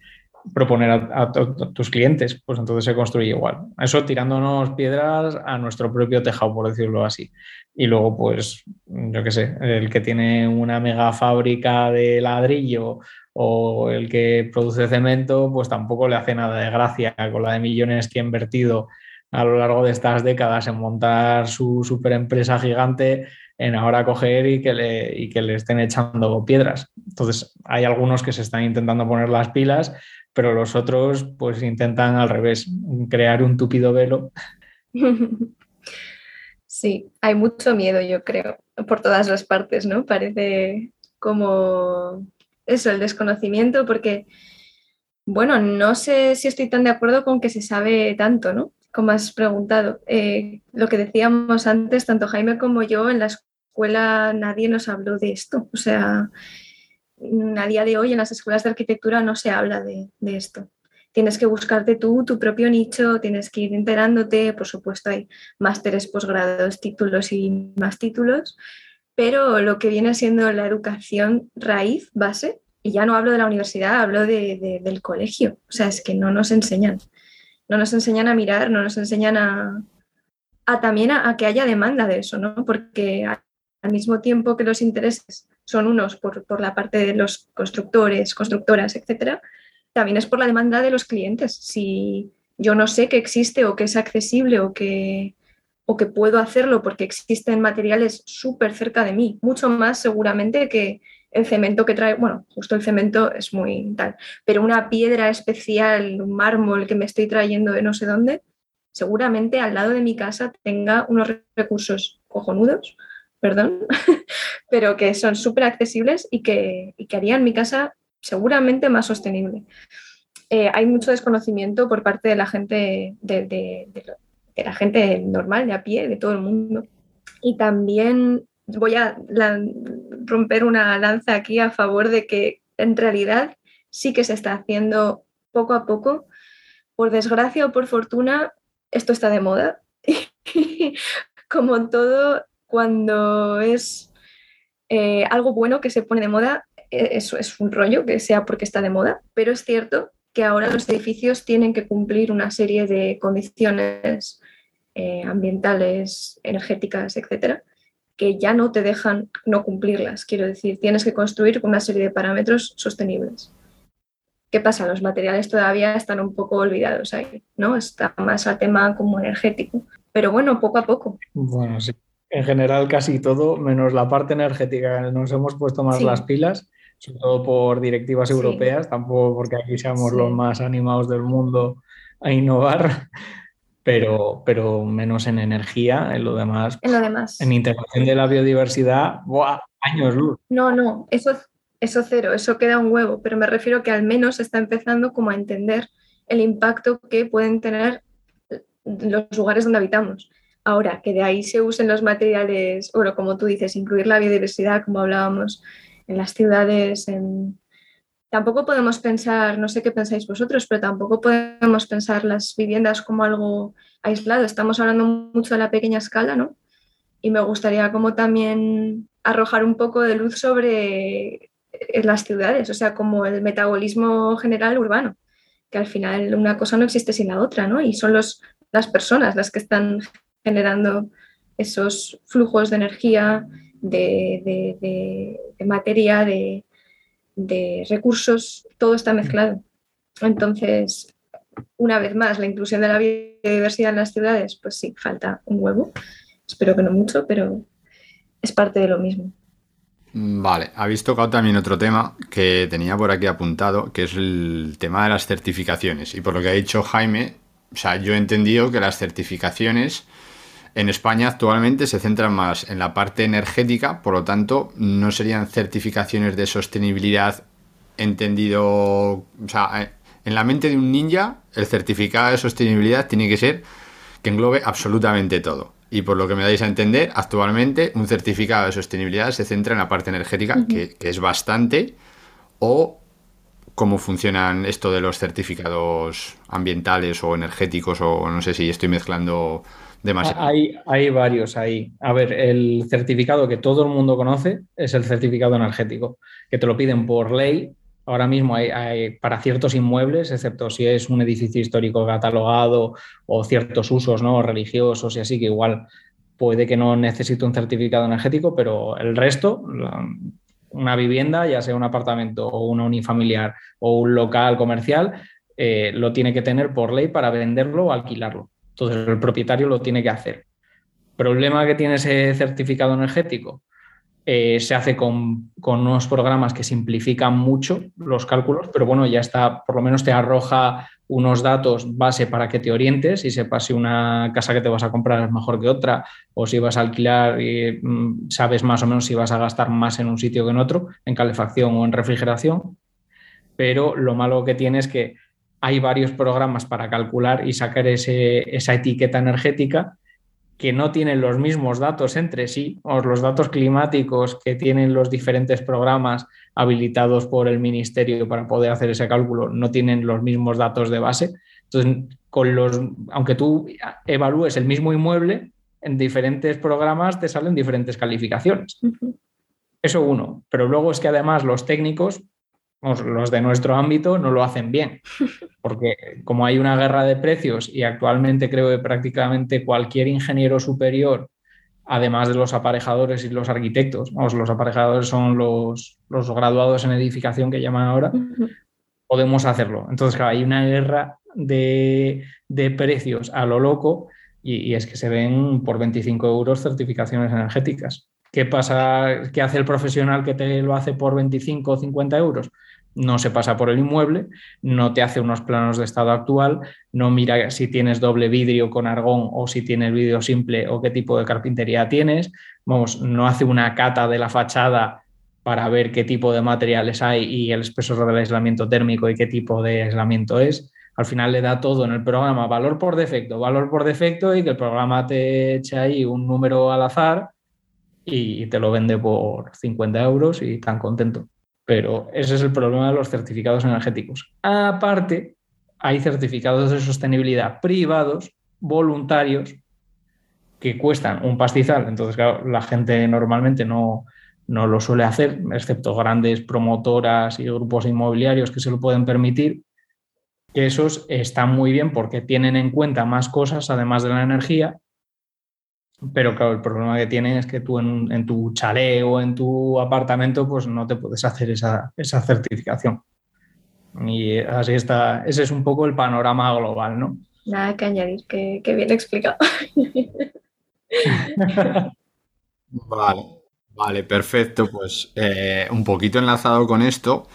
proponer a, tus clientes, pues entonces se construye igual. Eso tirándonos piedras a nuestro propio tejado, por decirlo así. Y luego, pues, yo qué sé, el que tiene una mega fábrica de ladrillo o el que produce cemento, pues tampoco le hace nada de gracia con la de millones que ha invertido a lo largo de estas décadas en montar su super empresa gigante, en ahora coger y que, le, y que le estén echando piedras. Entonces, hay algunos que se están intentando poner las pilas pero los otros pues intentan al revés, crear un tupido velo. Sí, hay mucho miedo, yo creo, por todas las partes, ¿no? Parece como eso, el desconocimiento, porque, bueno, no sé si estoy tan de acuerdo con que se sabe tanto, ¿no? Como has preguntado. Eh, lo que decíamos antes, tanto Jaime como yo, en la escuela nadie nos habló de esto. O sea, a día de hoy en las escuelas de arquitectura no se habla de, esto. Tienes que buscarte tú tu propio nicho, tienes que ir enterándote, por supuesto hay másteres, posgrados, títulos y más títulos, pero lo que viene siendo la educación raíz, base, y ya no hablo de la universidad, hablo del colegio, o sea, es que no nos enseñan, no nos enseñan a mirar, no nos enseñan a, a también a, que haya demanda de eso, ¿no? Porque al mismo tiempo que los intereses son unos por, por, la parte de los constructores, constructoras, etcétera, también es por la demanda de los clientes. Si yo no sé que existe o que es accesible o que, o que puedo hacerlo porque existen materiales súper cerca de mí, mucho más seguramente que el cemento que trae, bueno, justo el cemento es muy tal, pero una piedra especial, un mármol que me estoy trayendo de no sé dónde, seguramente al lado de mi casa tenga unos recursos cojonudos, perdón, pero que son súper accesibles y que, y que harían mi casa seguramente más sostenible. Eh, hay mucho desconocimiento por parte de la gente, de, la gente normal, de a pie, de todo el mundo. Y también voy a romper una lanza aquí a favor de que en realidad sí que se está haciendo poco a poco. Por desgracia o por fortuna, esto está de moda. Como todo, cuando es eh, algo bueno que se pone de moda, e, eso es un rollo que sea porque está de moda, pero es cierto que ahora los edificios tienen que cumplir una serie de condiciones eh, ambientales, energéticas, etcétera, que ya no te dejan no cumplirlas. Quiero decir, tienes que construir con una serie de parámetros sostenibles. ¿Qué pasa? Los materiales todavía están un poco olvidados ahí, ¿no? Está más al tema como energético. Pero bueno, poco a poco. Bueno, sí. En general casi todo, menos la parte energética, nos hemos puesto más las pilas sobre todo por directivas europeas, tampoco porque aquí seamos los más animados del mundo a innovar, pero, pero menos en energía, en lo demás. En lo demás. En integración de la biodiversidad, ¡buah! Años luz. No, no, eso, eso cero, eso queda un huevo, pero me refiero que al menos está empezando como a entender el impacto que pueden tener los lugares donde habitamos. Ahora, que de ahí se usen los materiales, bueno, como tú dices, incluir la biodiversidad, como hablábamos, en las ciudades. Tampoco podemos pensar, no sé qué pensáis vosotros, pero tampoco podemos pensar las viviendas como algo aislado. Estamos hablando mucho de la pequeña escala, ¿no? Y me gustaría como también arrojar un poco de luz sobre eh, las ciudades, o sea, como el metabolismo general urbano, que al final una cosa no existe sin la otra, ¿no? Y son los, las personas las que están generando esos flujos de energía, de, materia, de, recursos, todo está mezclado. Entonces, una vez más, la inclusión de la biodiversidad en las ciudades, pues sí, falta un huevo. Espero que no mucho, pero es parte de lo mismo. Vale, habéis tocado también otro tema que tenía por aquí apuntado, que es el tema de las certificaciones. Y por lo que ha dicho Jaime, o sea, yo he entendido que las certificaciones en España actualmente se centran más en la parte energética, por lo tanto, no serían certificaciones de sostenibilidad entendido, o sea, eh, en la mente de un ninja, el certificado de sostenibilidad tiene que ser que englobe absolutamente todo. Y por lo que me dais a entender, actualmente un certificado de sostenibilidad se centra en la parte energética, que, que es bastante, o cómo funcionan esto de los certificados ambientales o energéticos, o no sé si estoy mezclando hay, hay varios ahí. A ver, el certificado que todo el mundo conoce es el certificado energético, que te lo piden por ley. Ahora mismo hay, para ciertos inmuebles, excepto si es un edificio histórico catalogado o ciertos usos ¿no? religiosos y así, que igual puede que no necesite un certificado energético, pero el resto, una vivienda, ya sea un apartamento o una unifamiliar o un local comercial, eh, lo tiene que tener por ley para venderlo o alquilarlo. Entonces el propietario lo tiene que hacer. ¿Problema que tiene ese certificado energético? Eh, se hace con, unos programas que simplifican mucho los cálculos, pero bueno, ya está, por lo menos te arroja unos datos base para que te orientes y sepas si una casa que te vas a comprar es mejor que otra o si vas a alquilar y mm, sabes más o menos si vas a gastar más en un sitio que en otro, en calefacción o en refrigeración. Pero lo malo que tiene es que hay varios programas para calcular y sacar esa etiqueta energética que no tienen los mismos datos entre sí, o los datos climáticos que tienen los diferentes programas habilitados por el ministerio para poder hacer ese cálculo, no tienen los mismos datos de base. Entonces, con los, aunque tú evalúes el mismo inmueble, en diferentes programas te salen diferentes calificaciones. Eso uno. Pero luego es que además los técnicos los de nuestro ámbito no lo hacen bien, porque como hay una guerra de precios y actualmente creo que prácticamente cualquier ingeniero superior, además de los aparejadores y los arquitectos, los aparejadores son los, los graduados en edificación que llaman ahora, podemos hacerlo. Entonces, claro, hay una guerra de, precios a lo loco y, y, es que se ven por 25 euros certificaciones energéticas. ¿Qué pasa? ¿Qué hace el profesional que te lo hace por 25 o 50 euros? No se pasa por el inmueble, no te hace unos planos de estado actual, no mira si tienes doble vidrio con argón o si tienes vidrio simple o qué tipo de carpintería tienes, vamos, no hace una cata de la fachada para ver qué tipo de materiales hay y el espesor del aislamiento térmico y qué tipo de aislamiento es. Al final le da todo en el programa valor por defecto, valor por defecto y que el programa te eche ahí un número al azar y te lo vende por 50 euros y tan contento pero ese es el problema de los certificados energéticos. Aparte, hay certificados de sostenibilidad privados, voluntarios, que cuestan un pastizal. Entonces, claro, la gente normalmente no, no lo suele hacer, excepto grandes promotoras y grupos inmobiliarios que se lo pueden permitir. Esos están muy bien porque tienen en cuenta más cosas además de la energía pero claro, el problema que tienen es que tú en, tu chalet o en tu apartamento pues no te puedes hacer esa, certificación. Y así está, ese es un poco el panorama global, ¿no? Nada que añadir, que, bien explicado. vale, vale, perfecto. Pues eh, un poquito enlazado con esto.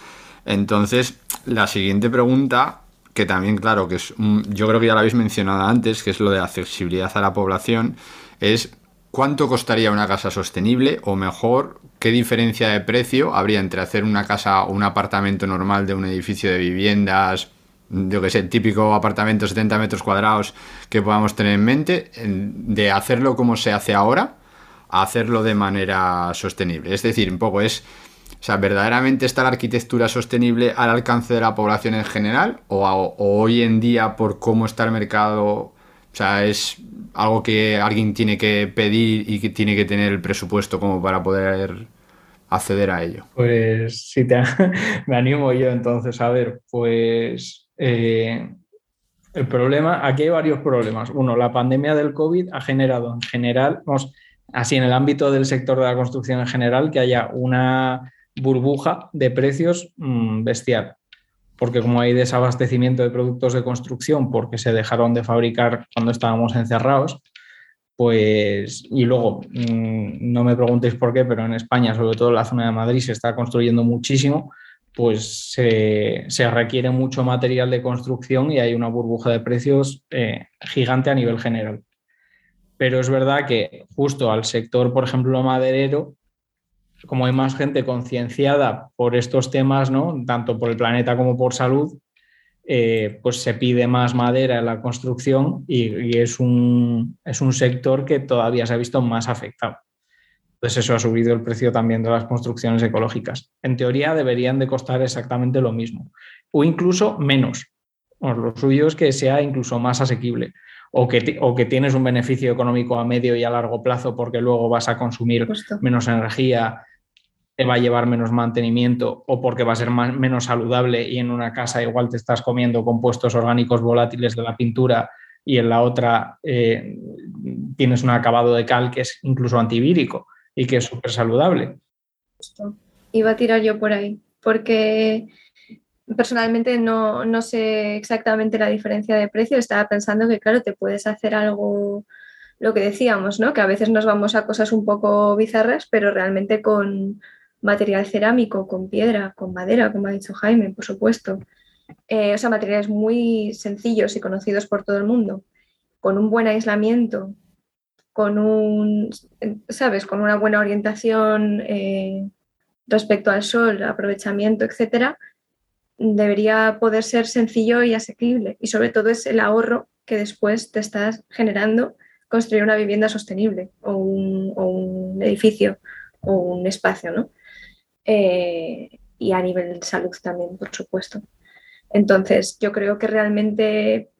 Entonces, la siguiente pregunta, que también, claro, que es, yo creo que ya lo habéis mencionado antes, que es lo de accesibilidad a la población es cuánto costaría una casa sostenible o mejor, qué diferencia de precio habría entre hacer una casa o un apartamento normal de un edificio de viviendas, yo que sé, típico apartamento 70 metros cuadrados que podamos tener en mente, de hacerlo como se hace ahora a hacerlo de manera sostenible. Es decir, un poco es, sea, ¿verdaderamente está la arquitectura sostenible al alcance de la población en general o hoy en día por cómo está el mercado, o sea, es algo que alguien tiene que pedir y que tiene que tener el presupuesto como para poder acceder a ello? Pues sí, te, me animo yo entonces. A ver, pues eh, el problema, aquí hay varios problemas. Uno, la pandemia del COVID ha generado en general, así en el ámbito del sector de la construcción en general, que haya una burbuja de precios mm, bestial porque como hay desabastecimiento de productos de construcción porque se dejaron de fabricar cuando estábamos encerrados, pues, y luego, mm, no me preguntéis por qué, pero en España, sobre todo en la zona de Madrid, se está construyendo muchísimo, pues se, requiere mucho material de construcción y hay una burbuja de precios eh, gigante a nivel general. Pero es verdad que justo al sector, por ejemplo, maderero, como hay más gente concienciada por estos temas, ¿no? tanto por el planeta como por salud, eh, pues se pide más madera en la construcción y, es, un, es, un, sector que todavía se ha visto más afectado. Entonces eso ha subido el precio también de las construcciones ecológicas. En teoría deberían de costar exactamente lo mismo o incluso menos. lo suyo es que sea incluso más asequible o que, o que tienes un beneficio económico a medio y a largo plazo porque luego vas a consumir menos energía, te va a llevar menos mantenimiento o porque va a ser menos saludable y en una casa igual te estás comiendo compuestos orgánicos volátiles de la pintura y en la otra eh, tienes un acabado de cal que es incluso antivírico y que es súper saludable. Iba a tirar yo por ahí, porque personalmente no, no, sé exactamente la diferencia de precio. Estaba pensando que, claro, te puedes hacer algo, lo que decíamos, ¿no? Que a veces nos vamos a cosas un poco bizarras, pero realmente con, material cerámico, con piedra, con madera, como ha dicho Jaime, por supuesto. Eh, o sea, materiales muy sencillos y conocidos por todo el mundo, con un buen aislamiento, con un, ¿sabes? Con una buena orientación eh, respecto al sol, aprovechamiento, etcétera, debería poder ser sencillo y asequible. Y sobre todo es el ahorro que después te estás generando construir una vivienda sostenible o un, o un edificio o un espacio, ¿no? Eh, y a nivel salud también, por supuesto. Entonces, yo creo que realmente,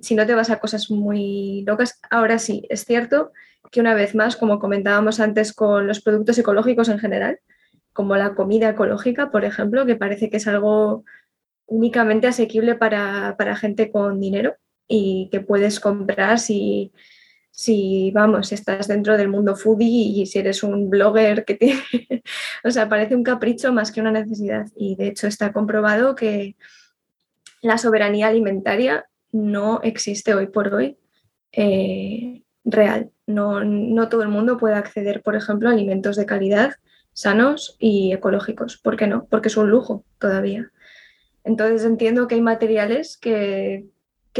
si no te vas a cosas muy locas, ahora sí, es cierto que una vez más, como comentábamos antes con los productos ecológicos en general, como la comida ecológica, por ejemplo, que parece que es algo únicamente asequible para, para gente con dinero y que puedes comprar si, si, vamos, estás dentro del mundo foodie y si eres un blogger que tiene, o sea, parece un capricho más que una necesidad. Y de hecho está comprobado que la soberanía alimentaria no existe hoy por hoy eh, real. No, no todo el mundo puede acceder, por ejemplo, a alimentos de calidad, sanos y ecológicos. ¿Por qué no? Porque es un lujo todavía. Entonces entiendo que hay materiales que,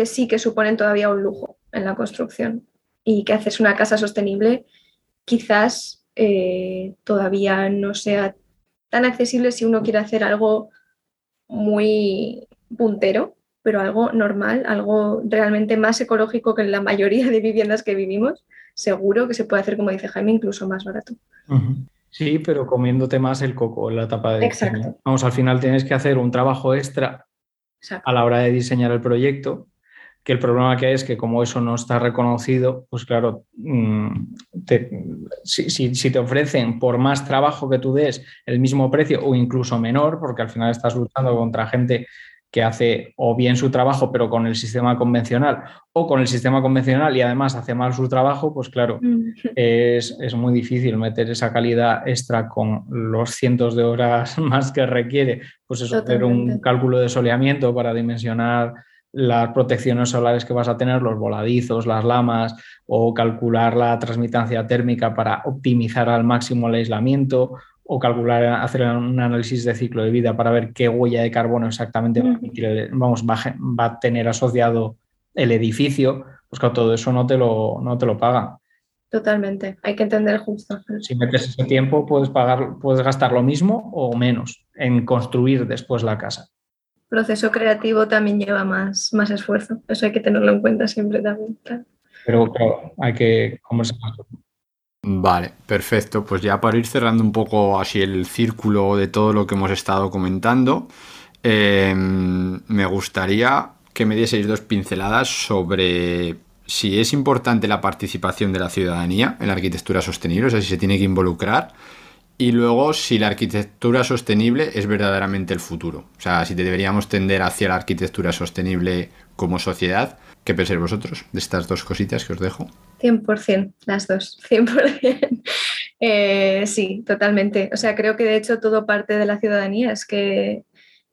sí que suponen todavía un lujo en la construcción y que haces una casa sostenible quizás eh, todavía no sea tan accesible si uno quiere hacer algo muy puntero, pero algo normal, algo realmente más ecológico que en la mayoría de viviendas que vivimos, seguro que se puede hacer, como dice Jaime, incluso más barato. Sí, pero comiéndote más el coco en la etapa de Exacto. Vamos, al final tienes que hacer un trabajo extra a la hora de diseñar el proyecto, que el problema que hay es que como eso no está reconocido, pues claro, mm, si, te ofrecen por más trabajo que tú des el mismo precio o incluso menor, porque al final estás luchando contra gente que hace o bien su trabajo pero con el sistema convencional o con el sistema convencional y además hace mal su trabajo, pues claro, mm. es, muy difícil meter esa calidad extra con los cientos de horas más que requiere, pues eso, hacer un cálculo de soleamiento para dimensionar las protecciones solares que vas a tener, los voladizos, las lamas, o calcular la transmitancia térmica para optimizar al máximo el aislamiento, o calcular, hacer un análisis de ciclo de vida para ver qué huella de carbono exactamente vamos, va, a tener asociado el edificio, pues claro, todo eso no te lo, no te lo paga. Totalmente, hay que entender justo. Si metes ese tiempo, puedes pagar, puedes gastar lo mismo o menos en construir después la casa. Proceso creativo también lleva más, más esfuerzo. Eso hay que tenerlo en cuenta siempre también. Pero claro, hay que conversar Vale, perfecto. Pues ya para ir cerrando un poco así el círculo de todo lo que hemos estado comentando, em, me gustaría que me dieseis dos pinceladas sobre si es importante la participación de la ciudadanía en la arquitectura sostenible, o sea, si se tiene que involucrar, y luego si la arquitectura sostenible es verdaderamente el futuro. O sea, si deberíamos tender hacia la arquitectura sostenible como sociedad. ¿Qué pensáis vosotros de estas dos cositas que os dejo? 100%, las dos, 100%. Eh, sí, totalmente. O sea, creo que de hecho todo parte de la ciudadanía. Es que,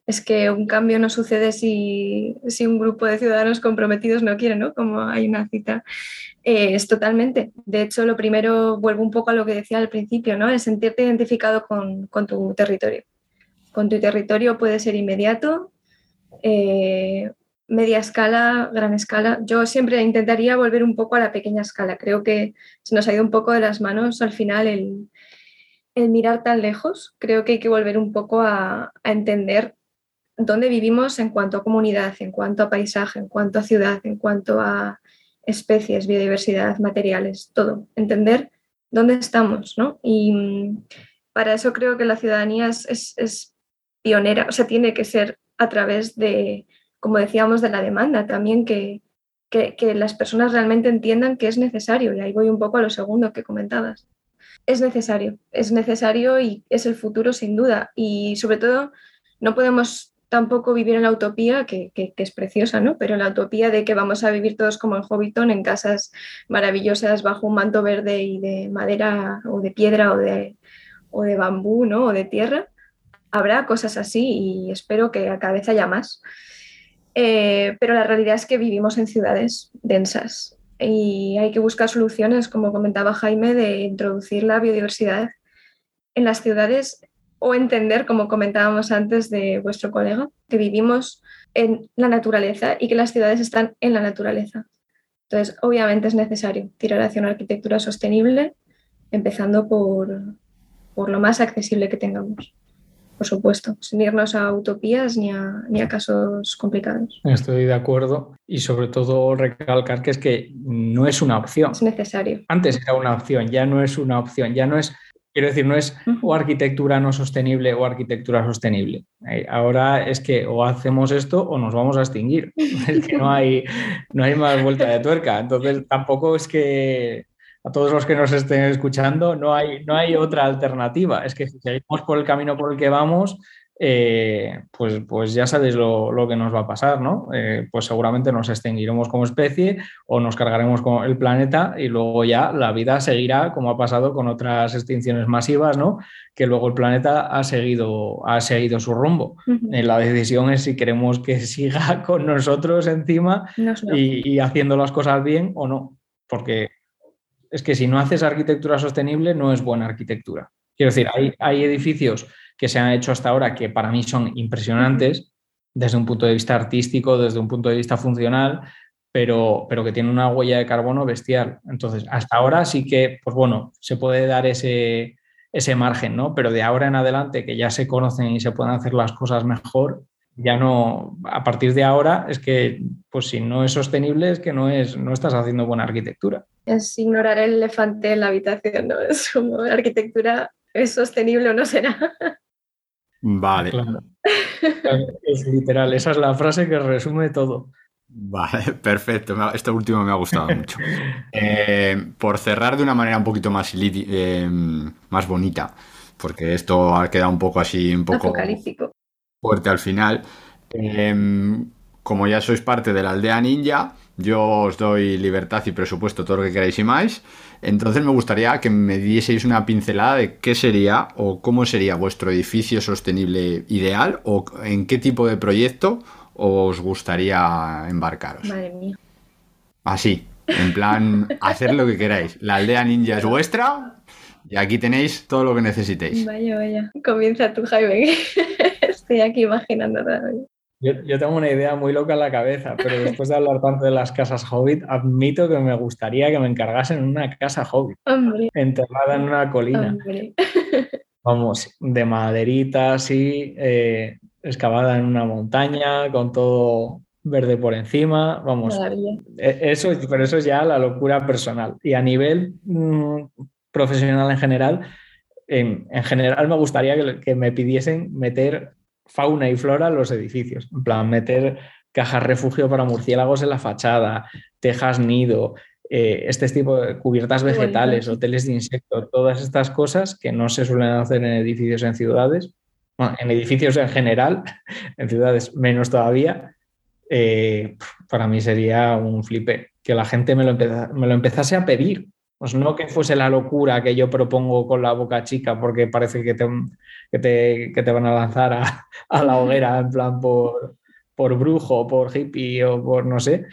es que un cambio no sucede si, si un grupo de ciudadanos comprometidos no quiere, ¿no? Como hay una cita. Eh, es totalmente. De hecho, lo primero, vuelvo un poco a lo que decía al principio, ¿no? Es sentirte identificado con, con tu territorio. Con tu territorio puede ser inmediato, eh, media escala, gran escala. Yo siempre intentaría volver un poco a la pequeña escala. Creo que se nos ha ido un poco de las manos al final el, mirar tan lejos. Creo que hay que volver un poco a, entender dónde vivimos en cuanto a comunidad, en cuanto a paisaje, en cuanto a ciudad, en cuanto a especies, biodiversidad, materiales, todo. Entender dónde estamos, ¿no? Y mm, para eso creo que la ciudadanía es, es pionera, o sea, tiene que ser a través de, como decíamos, de la demanda también, que, que, las personas realmente entiendan que es necesario. Y ahí voy un poco a lo segundo que comentabas. Es necesario, es necesario y es el futuro sin duda. Y sobre todo, no podemos tampoco vivir en la utopía, que, que, es preciosa, ¿no? Pero la utopía de que vamos a vivir todos como en Hobbiton, en casas maravillosas bajo un manto verde y de madera o de piedra o de, o de bambú, ¿no? O de tierra. Habrá cosas así y espero que a cada vez haya más. Eh, pero la realidad es que vivimos en ciudades densas y hay que buscar soluciones, como comentaba Jaime, de introducir la biodiversidad en las ciudades o entender, como comentábamos antes de vuestro colega, que vivimos en la naturaleza y que las ciudades están en la naturaleza. Entonces, obviamente es necesario tirar hacia una arquitectura sostenible, empezando por, por lo más accesible que tengamos por supuesto, sin irnos a utopías ni a, ni a casos complicados. Estoy de acuerdo y sobre todo recalcar que es que no es una opción. Es necesario. Antes era una opción, ya no es una opción, ya no es, quiero decir, no es o arquitectura no sostenible o arquitectura sostenible. Eh, ahora es que o hacemos esto o nos vamos a extinguir. Es que no hay, no hay más vuelta de tuerca. Entonces tampoco es que a todos los que nos estén escuchando, no hay, no hay otra alternativa. Es que si seguimos por el camino por el que vamos, eh, pues, pues ya sabéis lo, que nos va a pasar, ¿no? Eh, pues seguramente nos extinguiremos como especie o nos cargaremos con el planeta y luego ya la vida seguirá como ha pasado con otras extinciones masivas, ¿no? Que luego el planeta ha seguido, ha seguido su rumbo. Eh, la decisión es si queremos que siga con nosotros encima y, haciendo las cosas bien o no, porque es que si no haces arquitectura sostenible no es buena arquitectura. Quiero decir, hay, hay edificios que se han hecho hasta ahora que para mí son impresionantes desde un punto de vista artístico, desde un punto de vista funcional, pero, pero que tienen una huella de carbono bestial. Entonces, hasta ahora sí que, pues bueno, se puede dar ese, ese margen, ¿no? Pero de ahora en adelante, que ya se conocen y se pueden hacer las cosas mejor, ya no, a partir de ahora es que, pues si no es sostenible, es que no, es, no estás haciendo buena arquitectura. Es ignorar el elefante en la habitación, ¿no? Es como arquitectura es sostenible o no será. Vale. Es literal, esa es la frase que resume todo. Vale, perfecto. Esto último me ha gustado mucho. Eh, por cerrar de una manera un poquito más, eh, más bonita, porque esto ha quedado un poco así, un poco fuerte al final. Eh, como ya sois parte de la aldea ninja, yo os doy libertad y presupuesto todo lo que queráis y más. Entonces me gustaría que me dieseis una pincelada de qué sería o cómo sería vuestro edificio sostenible ideal o en qué tipo de proyecto os gustaría embarcaros. Madre mía. Así, en plan, hacer lo que queráis. La aldea ninja es vuestra y aquí tenéis todo lo que necesitéis. Vaya, vaya. Comienza tú, Jaime. Estoy aquí imaginando todavía. Yo, tengo una idea muy loca en la cabeza, pero después de hablar tanto de las casas hobbit, admito que me gustaría que me encargasen una casa hobbit, enterrada en una colina. Vamos, de maderita así, eh, excavada en una montaña, con todo verde por encima. Vamos, e, eso, pero eso es ya la locura personal. Y a nivel mm, profesional en general, en, general me gustaría que, que me pidiesen meter fauna y flora en los edificios. En plan, meter cajas refugio para murciélagos en la fachada, tejas nido, eh, este tipo de cubiertas vegetales, hoteles de insectos, todas estas cosas que no se suelen hacer en edificios en ciudades, en edificios en general, en ciudades menos todavía, eh, para mí sería un flipe que la gente me lo, me lo empezase a pedir. Pues no que fuese la locura que yo propongo con la boca chica porque parece que te, que te, van a lanzar a, la hoguera en plan por, por brujo, por hippie o por no sé,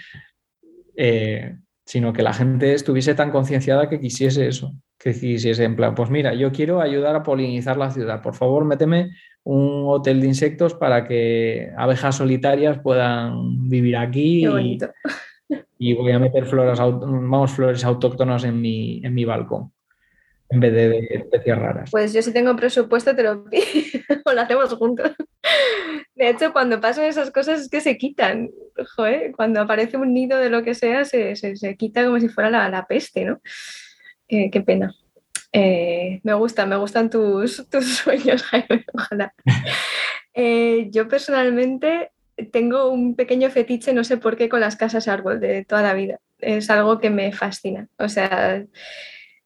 eh, sino que la gente estuviese tan concienciada que quisiese eso, que quisiese en plan, pues mira, yo quiero ayudar a polinizar la ciudad, por favor, méteme un hotel de insectos para que abejas solitarias puedan vivir aquí y, voy a meter flores, vamos, flores autóctonas en mi, en mi balcón en vez de, especies raras. Pues yo si tengo presupuesto te lo pido o lo hacemos juntos. De hecho, cuando pasan esas cosas es que se quitan. cuando aparece un nido de lo que sea, se, quita como si fuera la, peste, ¿no? qué pena. Eh, me gustan, me gustan tus, tus sueños, Jaime, ojalá. Eh, yo personalmente tengo un pequeño fetiche, no sé por qué, con las casas árbol de toda la vida. Es algo que me fascina. O sea,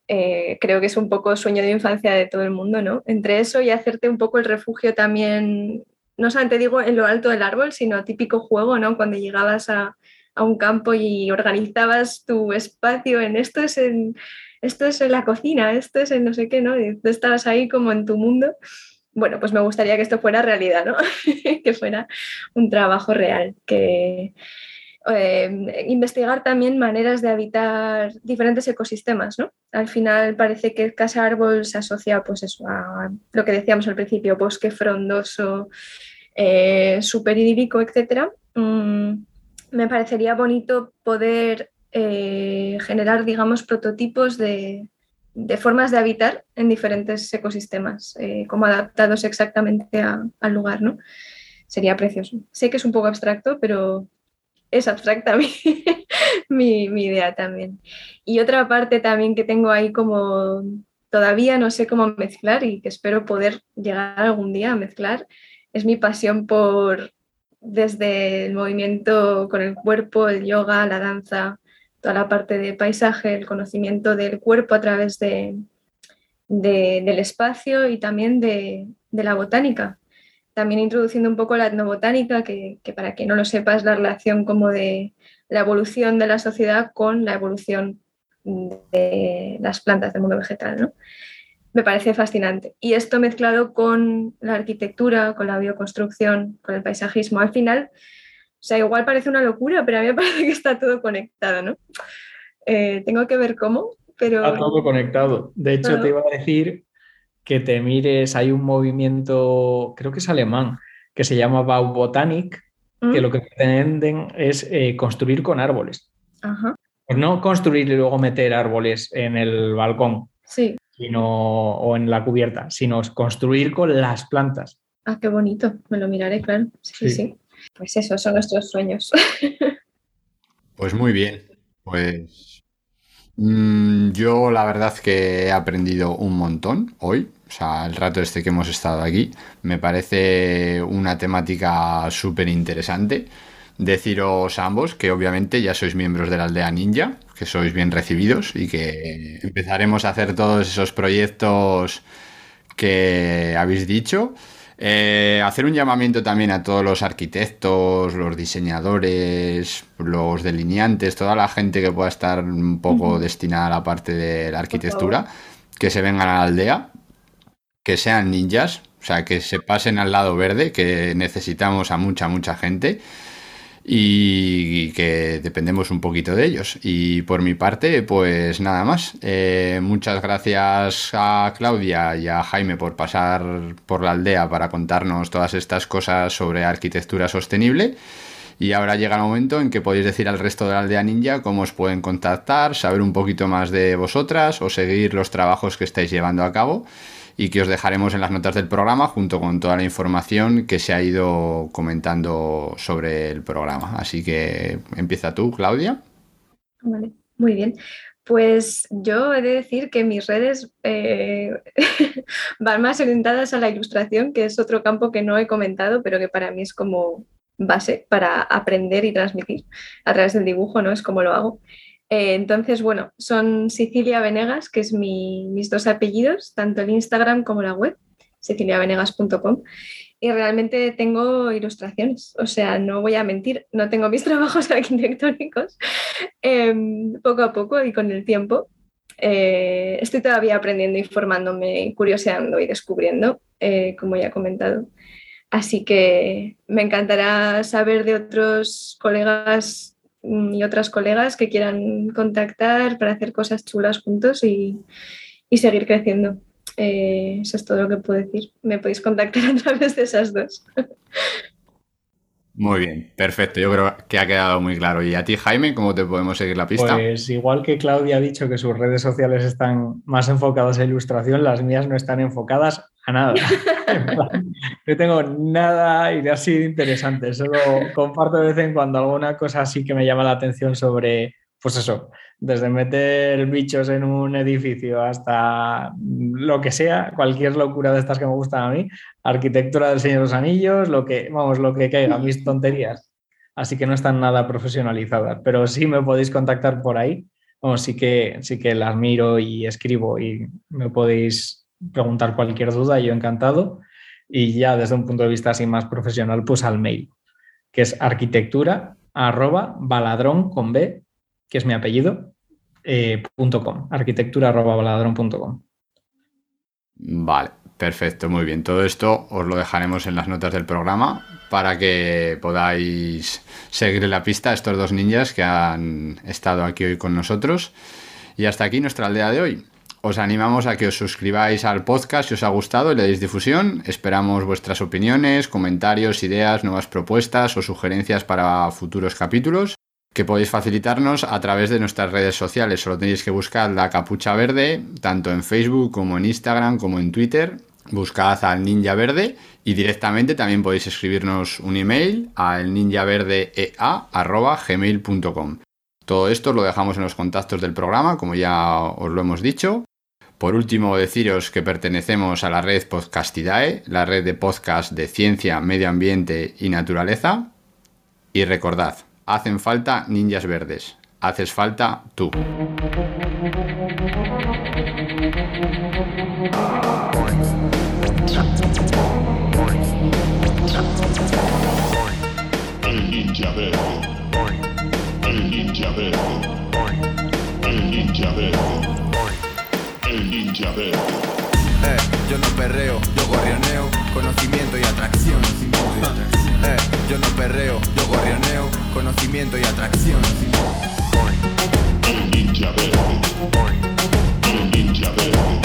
eh, creo que es un poco sueño de infancia de todo el mundo, ¿no? Entre eso y hacerte un poco el refugio también, no solamente digo en lo alto del árbol, sino típico juego, ¿no? Cuando llegabas a, un campo y organizabas tu espacio en esto es en, esto es en la cocina, esto es en no sé qué, ¿no? Y tú estabas ahí como en tu mundo. Bueno, pues me gustaría que esto fuera realidad, ¿no? que fuera un trabajo real, que, eh, investigar también maneras de habitar diferentes ecosistemas. ¿no? Al final parece que casa árbol se asocia pues eso, a lo que decíamos al principio, bosque frondoso, eh, super idílico, etc. Mm, me parecería bonito poder eh, generar, digamos, prototipos de, formas de habitar en diferentes ecosistemas, como adaptados exactamente al lugar. ¿no? Sería precioso. Sé que es un poco abstracto, pero es abstracta mi, mi, idea también. Y otra parte también que tengo ahí como todavía no sé cómo mezclar y que espero poder llegar algún día a mezclar, es mi pasión por desde el movimiento con el cuerpo, el yoga, la danza, toda la parte de paisaje, el conocimiento del cuerpo a través de, del espacio y también de, la botánica. También introduciendo un poco la etnobotánica, que, que, para quien no lo sepa es la relación como de la evolución de la sociedad con la evolución de las plantas del mundo vegetal. ¿no? Me parece fascinante. Y esto mezclado con la arquitectura, con la bioconstrucción, con el paisajismo, al final, sea, igual parece una locura, pero a mí me parece que está todo conectado, ¿no? Eh, tengo que ver cómo, pero... Está todo conectado. De hecho, te iba a decir que te mires, hay un movimiento, creo que es alemán, que se llama Baubotanic, que ¿Mm? lo que pretenden es eh, construir con árboles. Ajá. Pues no construir y luego meter árboles en el balcón. Sí. Sino, o en la cubierta, sino construir con las plantas. Ah, qué bonito. Me lo miraré, claro. Sí, sí. Pues eso, son nuestros sueños. pues muy bien. Pues mm, yo la verdad que he aprendido un montón hoy. O sea, el rato este que hemos estado aquí. Me parece una temática súper interesante deciros ambos que obviamente ya sois miembros de la aldea ninja, que sois bien recibidos y que empezaremos a hacer todos esos proyectos que habéis dicho. Eh, hacer un llamamiento también a todos los arquitectos, los diseñadores, los delineantes, toda la gente que pueda estar un poco destinada a la parte de la arquitectura, que se vengan a la aldea, que sean ninjas, o sea, que se pasen al lado verde, que necesitamos a mucha, mucha gente y que dependemos un poquito de ellos. Y por mi parte, pues nada más. Eh, muchas gracias a Claudia y a Jaime por pasar por la aldea para contarnos todas estas cosas sobre arquitectura sostenible. Y ahora llega el momento en que podéis decir al resto de la aldea ninja cómo os pueden contactar, saber un poquito más de vosotras o seguir los trabajos que estáis llevando a cabo y que os dejaremos en las notas del programa junto con toda la información que se ha ido comentando sobre el programa. Así que empieza tú, Claudia. Vale, muy bien. Pues yo he de decir que mis redes eh, van más orientadas a la ilustración, que es otro campo que no he comentado, pero que para mí es como base para aprender y transmitir a través del dibujo, ¿no? Es como lo hago. Eh, entonces, bueno, son Sicilia Venegas, que es mis dos apellidos, tanto el Instagram como la web, siciliavenegas.com. Y realmente tengo ilustraciones, o sea, no voy a mentir, no tengo mis trabajos arquitectónicos em, poco a poco y con el tiempo. Eh, estoy todavía aprendiendo, informándome, curioseando y descubriendo, eh, como ya he comentado. Así que me encantará saber de otros colegas y otras colegas que quieran contactar para hacer cosas chulas juntos y, seguir creciendo. Eh, eso es todo lo que puedo decir. Me podéis contactar a través de esas dos. Muy bien, perfecto. Yo creo que ha quedado muy claro. ¿Y a ti, Jaime, cómo te podemos seguir la pista? Pues igual que Claudia ha dicho que sus redes sociales están más enfocadas a ilustración, las mías no están enfocadas a nada. no tengo nada y así interesante. Solo comparto de vez en cuando alguna cosa así que me llama la atención sobre, pues eso, desde meter bichos en un edificio hasta lo que sea, cualquier locura de estas que me gustan a mí, arquitectura del Señor de los Anillos, lo que, vamos, lo que caiga, mis tonterías. Así que no están nada profesionalizadas, pero sí me podéis contactar por ahí. Bueno, sí que, sí que las miro y escribo y me podéis preguntar cualquier duda, yo encantado. Y ya desde un punto de vista así más profesional, pues al mail, que es arquitectura arroba baladrón con B, que es mi apellido, eh, .com. Vale, Perfecto, muy bien. Todo esto os lo dejaremos en las notas del programa para que podáis seguir la pista a estos dos ninjas que han estado aquí hoy con nosotros. Y hasta aquí nuestra aldea de hoy. Os animamos a que os suscribáis al podcast si os ha gustado y le deis difusión. Esperamos vuestras opiniones, comentarios, ideas, nuevas propuestas o sugerencias para futuros capítulos que podéis facilitarnos a través de nuestras redes sociales. Solo tenéis que buscar la capucha verde, tanto en Facebook como en Instagram como en Twitter. Buscad al Ninja Verde y directamente también podéis escribirnos un email al ninjaverdeea.gmail.com. Todo esto lo dejamos en los contactos del programa, como ya os lo hemos dicho. Por último, deciros que pertenecemos a la red Podcastidae, la red de podcast de ciencia, medio ambiente y naturaleza. Y recordad, hacen falta ninjas verdes. haces falta tú. El ninja verde. El ninja verde. El ninja verde. El ninja verde. Eh, yo no perreo, yo gorrioneo, conocimiento y atracción. Eh, yo no perreo, yo gorrioneo, conocimiento y atracción. El ninja verde. El ninja verde.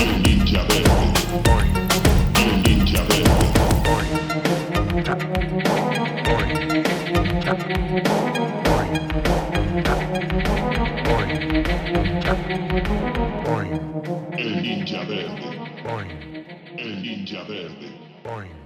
El ninja verde. El ninja verde. El ninja verde. El ninja verde.